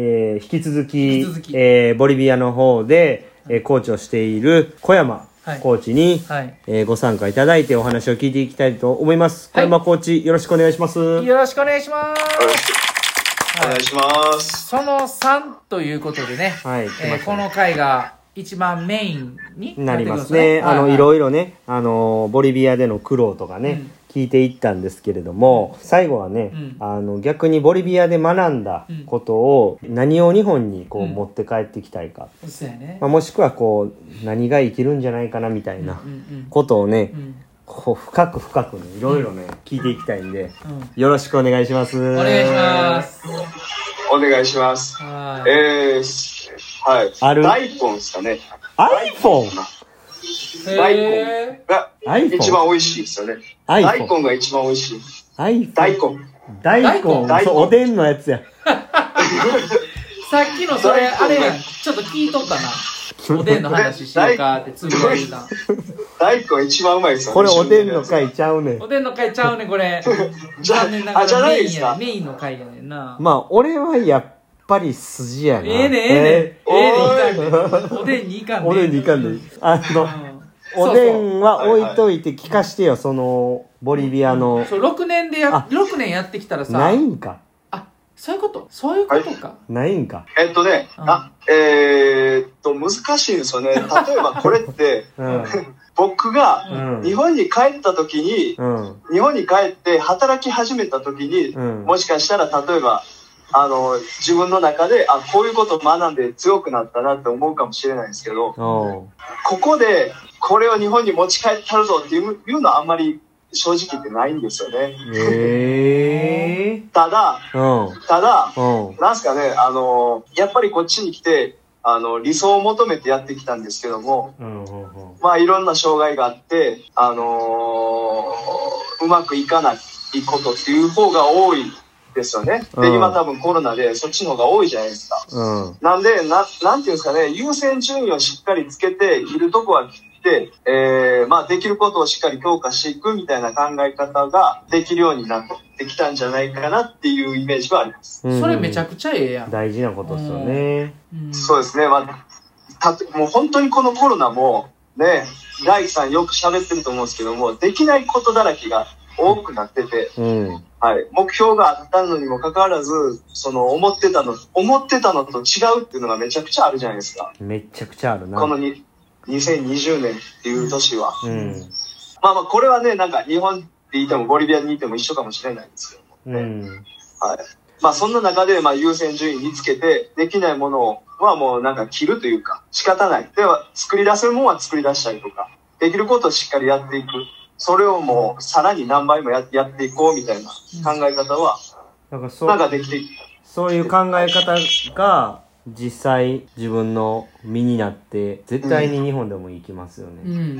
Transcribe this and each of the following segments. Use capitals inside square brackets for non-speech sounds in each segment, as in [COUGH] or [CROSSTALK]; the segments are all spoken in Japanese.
えー引き続き、続き。えーボリビアの方で、えーコーチをしている小山はい。コーチに、はい。えーご参加いただいてお話を聞いていきたいと思います。小はい。山コーチ、よろしくお願いします。よろしくお願いします。お願いします。その3ということでね、はい。来ましたね。えーこの回が一番メインになりますね。あの、いいろいろね、あの、ボリビアでの苦労とかね、うん聞いていったんですけれども、最後はね、うんあの、逆にボリビアで学んだことを、何を日本にこう、うん持って帰ってきたいか。そうやね。まあ、もしくはこう、何が生きるんじゃないかなみたいなことをね、うんこう、深く深くね、いろいろね、聞いていきたいんで、うんよろしくお願いします。お願いします。お願いします。はい。えー、はい。ある大根ですかね。iPhone! 大根へが iPhone 一番美味しいですよね。iPhone 大根が一番美味しい。iPhone? 大根。大根大根そう、おでんのやつや。ーさっきのそれ、あれ。ちょっと聞いとったな。おでんの話しようかってつぶやいた。大根一番うまいですよね。これおでんの回ちゃうねんお。でんの回ちゃうね、これ。[LAUGHS] じゃあ残念ながあじゃらメインやね。メインの回やねんな。まあ、俺はやっぱり筋やな。ええねええねええねおでんにいかんねおでんで。あの、うんおでんは置いといて聞かしてよ、その、ボリビアの。そう6年でやあ6年やってきたらさないんか。あそういうこと？そういうことか、ないんか。えっとね、うんあ、えーっと、難しいんですよね。[LAUGHS] 例えばこれって、うん。[LAUGHS] 僕がうん。日本に帰った時に、うん。日本に帰って働き始めた時に、うん。もしかしたら例えば、あの、自分の中で、あ、こういうことを学んで強くなったなって思うかもしれないですけど、ここで、これを日本に持ち帰ったるぞっていういうのはあんまり正直言ってないんですよね。ええただ、ー。ただ。なんすかね、あの、やっぱりこっちに来て、あの、理想を求めてやってきたんですけども。まあいろんな障害があって、あのーうまくいかないことっていう方が多いですよね。で、うん今多分コロナでそっちの方が多いじゃないですか。うん。なんで、な、なんていうんですかね、優先順位をしっかりつけて、いるとこは切って、えー、まあできることをしっかり強化していくみたいな考え方ができるようになってきたんじゃないかなっていうイメージはあります。うんそれめちゃくちゃええやん、大事なことですよね。うんそうですね。まあ、たともう本当にこのコロナも、ね、大樹さんよく喋ってると思うんですけども、できないことだらけが多くなってて、うん。はい。目標があったのにもかかわらず、その思ってたの、思ってたのと違うっていうのがめちゃくちゃあるじゃないですか。めちゃくちゃあるな。このに2020年っていう年は。うん。まあまあ、これはね、なんか日本っていてもボリビアにいても一緒かもしれないんですけども。うん。はい。まあそんな中で、まあ優先順位につけて、できないものはもうなんか切るというか、仕方ない。では、作り出せるものは作り出したりとか、できることをしっかりやっていく。それをもうさらに何倍もややっていこうみたいな考え方は、なんかそうなん、かできて、そういう考え方が、実際自分の身になって、絶対に日本でも行きますよね。うん。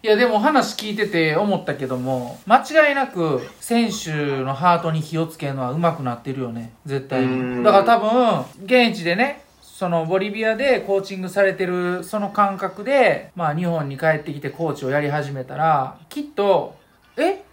いやでも話聞いてて思ったけども間違いなく選手のハートに火をつけるのは上手くなってるよね。絶対うん。にだから多分現地でねそのボリビアでコーチングされてるその感覚で、まあ、日本に帰ってきてコーチをやり始めたらきっとえ？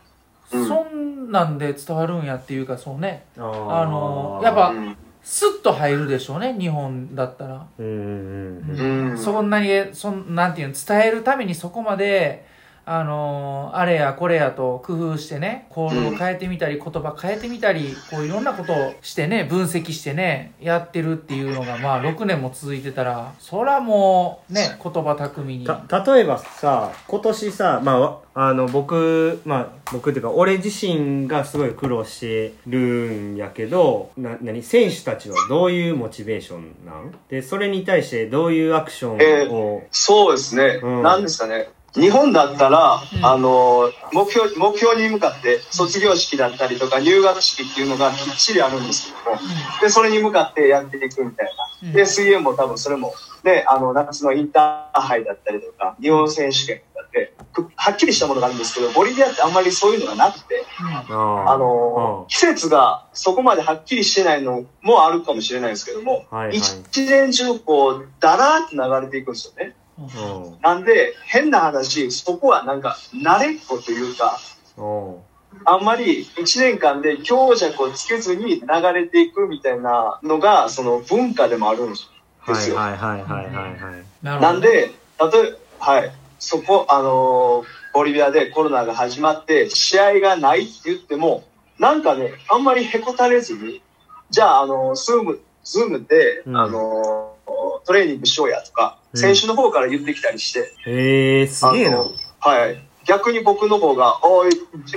うん。そんなんで伝わるんやっていうかそうね。ああのやっぱうん。スッと入るでしょうね日本だったら。うん。そんなにそんなんていうの伝えるためにそこまであのーあれやこれやと工夫してね行動を変えてみたり、言葉変えてみたりこういろんなことをしてね分析してねやってるっていうのがまあ6年も続いてたらそらもうね言葉巧みに。た例えばさ今年さまあわあの僕まあ僕っていうか俺自身がすごい苦労してるんやけどな何？選手たちはどういうモチベーションなん？でそれに対してどういうアクションを、そうですね。うん。なんですかね。日本だったら、うん。あの、目標、目標に向かって卒業式だったりとか入学式っていうのがきっちりあるんですけども、で、それに向かってやっていくみたいうん。な。で、水泳も多分それも、で、あの、夏のインターハイだったりとか、日本選手権だって、くはっきりしたものがあるんですけど、ボリビアってあんまりそういうのがなくて、ああの、季節がそこまではっきりしてないのもあるかもしれないですけども、はいはい。一年中こう、だらーって流れていくんですよね。うんなんで、変な話、そこはなんか、慣れっこというか、うんあんまり1年間で強弱をつけずに流れていくみたいなのが、その文化でもあるんですはいよ。はいはいはいはいはい。なるほど。なんで、例えば、はい、そこ、あのーボリビアでコロナが始まって、試合がないって言っても、なんかね、あんまりへこたれずに、じゃあ、あのー、 Zoom、Zoom で、うんあのートレーニングしようやとか、うん選手の方から言ってきたりして、へえ、すげえな。はい。逆に僕の方が、おい、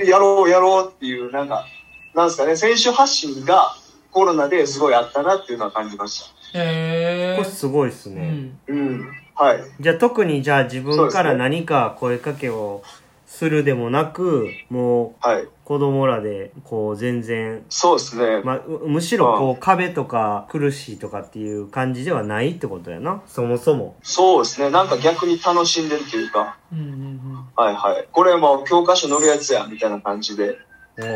やろうやろうっていう、なんか、なんですかね、選手発信がコロナですごいあったなっていうのは感じました。へえ。これすごいっすね。うん。うん。はい。じゃあ特にじゃあ自分から何か声かけをするでもなく、もうはい。子供らでこう全然、そうですね。まあ、うむしろこう壁とか苦しいとかっていう感じではないってことやな。そもそも。そうですね。なんか逆に楽しんでるというか、うんうんうん。はいはい。これもう教科書載るやつや、みたいな感じで。おう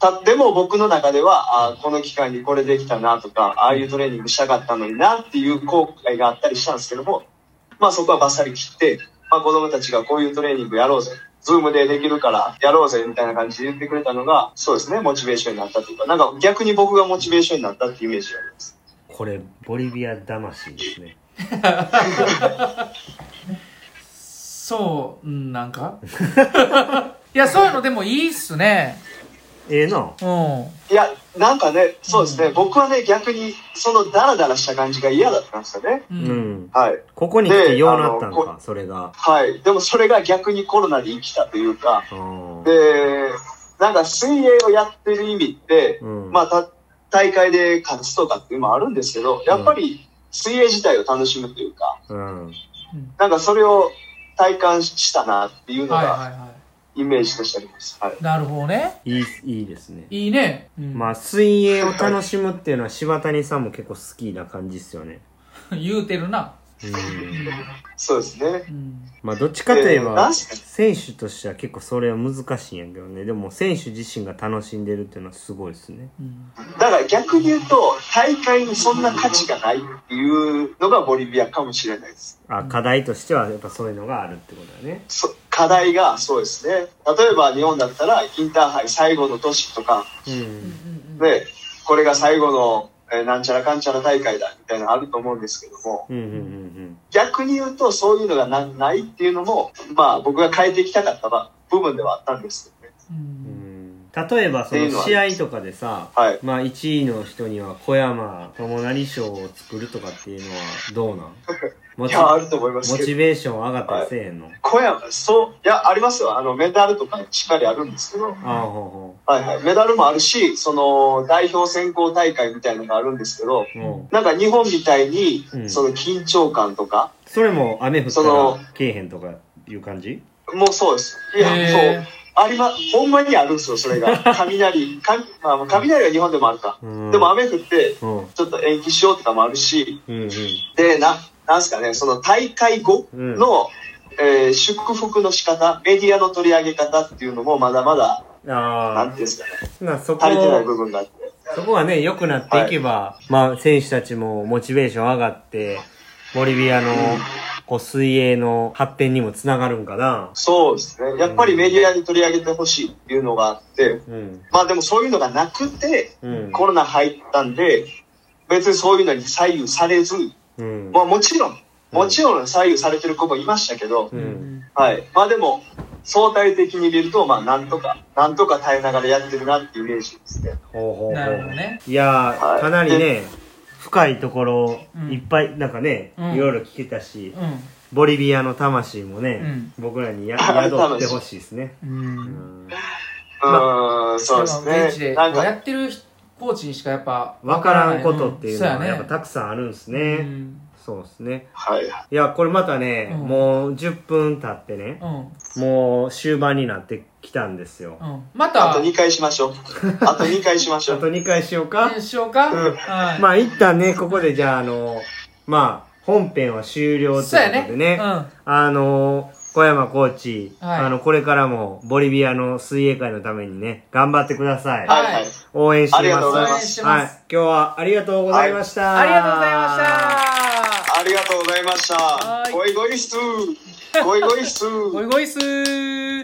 たでも僕の中では、あこの期間にこれできたなとか、ああいうトレーニングしたかったのになっていう後悔があったりしたんですけども、まあそこはバッサリ切って、まあ子供たちがこういうトレーニングやろうぜ。 Zoom でできるからやろうぜみたいな感じで言ってくれたのが、そうですね、モチベーションになったというか、なんか逆に僕がモチベーションになったっていうイメージがあります。これ、ボリビア魂ですね。[LAUGHS] そう、うん、なんか？[LAUGHS] いや、そういうのでもいいっすね。ええな。うん。いや、なんかね、そうですね、僕はね、逆にそのダラダラした感じが嫌だったんですよね。う。うんん。はい。ここに来てようなったのか、それが。はい。でもそれが逆にコロナで生きたというか、うんで、なんか水泳をやってる意味って、うんまあた大会で勝つとかっていうのもあるんですけど、やっぱり水泳自体を楽しむというか、うん。なんかそれを体感したなっていうのがはいはいはイメージとしてあります。はい。い。なるほどね。いい、いいですね。いいね。うん、まあ、水泳を楽しむっていうのは柴谷さんも結構好きな感じっすよね。[LAUGHS] 言うてるな。うん。そうですね。うん。まあ、どっちかといえば、選手としては結構それは難しいんやけどね。でも、選手自身が楽しんでるっていうのはすごいですね。うん。だから逆に言うと、大会にそんな価値がないっていうのがボリビアかもしれないです。あ、課題としてはやっぱそういうのがあるってことだね。そ課題がそうですね。例えば日本だったらインターハイ最後の年とか、うん。うんで、これが最後の、えーなんちゃらかんちゃら大会だみたいなのあると思うんですけども、うんうんうん逆に言うとそういうのがなないっていうのも、まあ僕が変えていきたかったば部分ではあったんですけどね。う。うんん。例えばその試合とかでさ、はい。まあ1位の人には小山友成賞を作るとかっていうのはどうなん？[LAUGHS] いや、あると思いますけど。モチベーション上がったりせえへんの、小山、そう、いや、ありますよ。あの、メダルとかしっかりあるんですけど、ああほうほはいはい。メダルもあるし、その、代表選考大会みたいなのがあるんですけど、うもうなんか日本みたいにう、んその緊張感とか、それも雨降ったそのらけえへんとかいう感じ？もうそうです。いや、そう。ありま、ほんまにあるんですよ、それが。[LAUGHS] 雷、かまあ、雷は日本でもあるか。うん。でも雨降って、うん。ちょっと延期しようとかもあるし、うんうん。で、な、なんすかね、その大会後の、えー祝福の仕方、メディアの取り上げ方っていうのもまだまだ、なんあていうんですかね、あなそこ足りてない部分があって。そこがね良くなっていけば、まあ選手たちもモチベーション上がってボリビアのこう水泳の発展にもつながるんかなそうですね。やっぱりメディアに取り上げてほしいっていうのがあって、うんまあでもそういうのがなくて、うんコロナ入ったんで、別にそういうのに左右されず、うんまあもちろん、もちろん左右されてる子もいましたけど。はい。まあでも、相対的に見ると、まあなんとか、なんとか耐えながらやってるなっていうイメージですね。ほうほうほうなるほどね。いやはいーかなりね深いところうんいっぱいなんかね、うんいろいろ聞けたし、うん。ボリビアの魂もね、僕らにや [LAUGHS] 宿ってほしいですね、う。うんんうーん、そうです現地でね。なんか、やってるコーチにしかやっぱ分からんことっていうのはんやっぱたくさんあるんですね、うんそうですねはい。いやこれまたね、うんもう10分経ってねうん。もう終盤になってきたんですよ、うん。まあたと、[LAUGHS] 2回しましょう。あと2回しましょう。あと2回しようか、しようか？うんはい。まあ一旦ねここでじゃああのまあ本編は終了ということ。でねうん。あの小山コーチ、はいあの、これからもボリビアの水泳界のためにね、頑張ってください。はい。応援してます。ありがとうございますはい。今日はありがとうございました。ありがとうございました。ありがとうございましたはい。ゴイゴイスー。ゴイゴイスー。ごいごいっすー。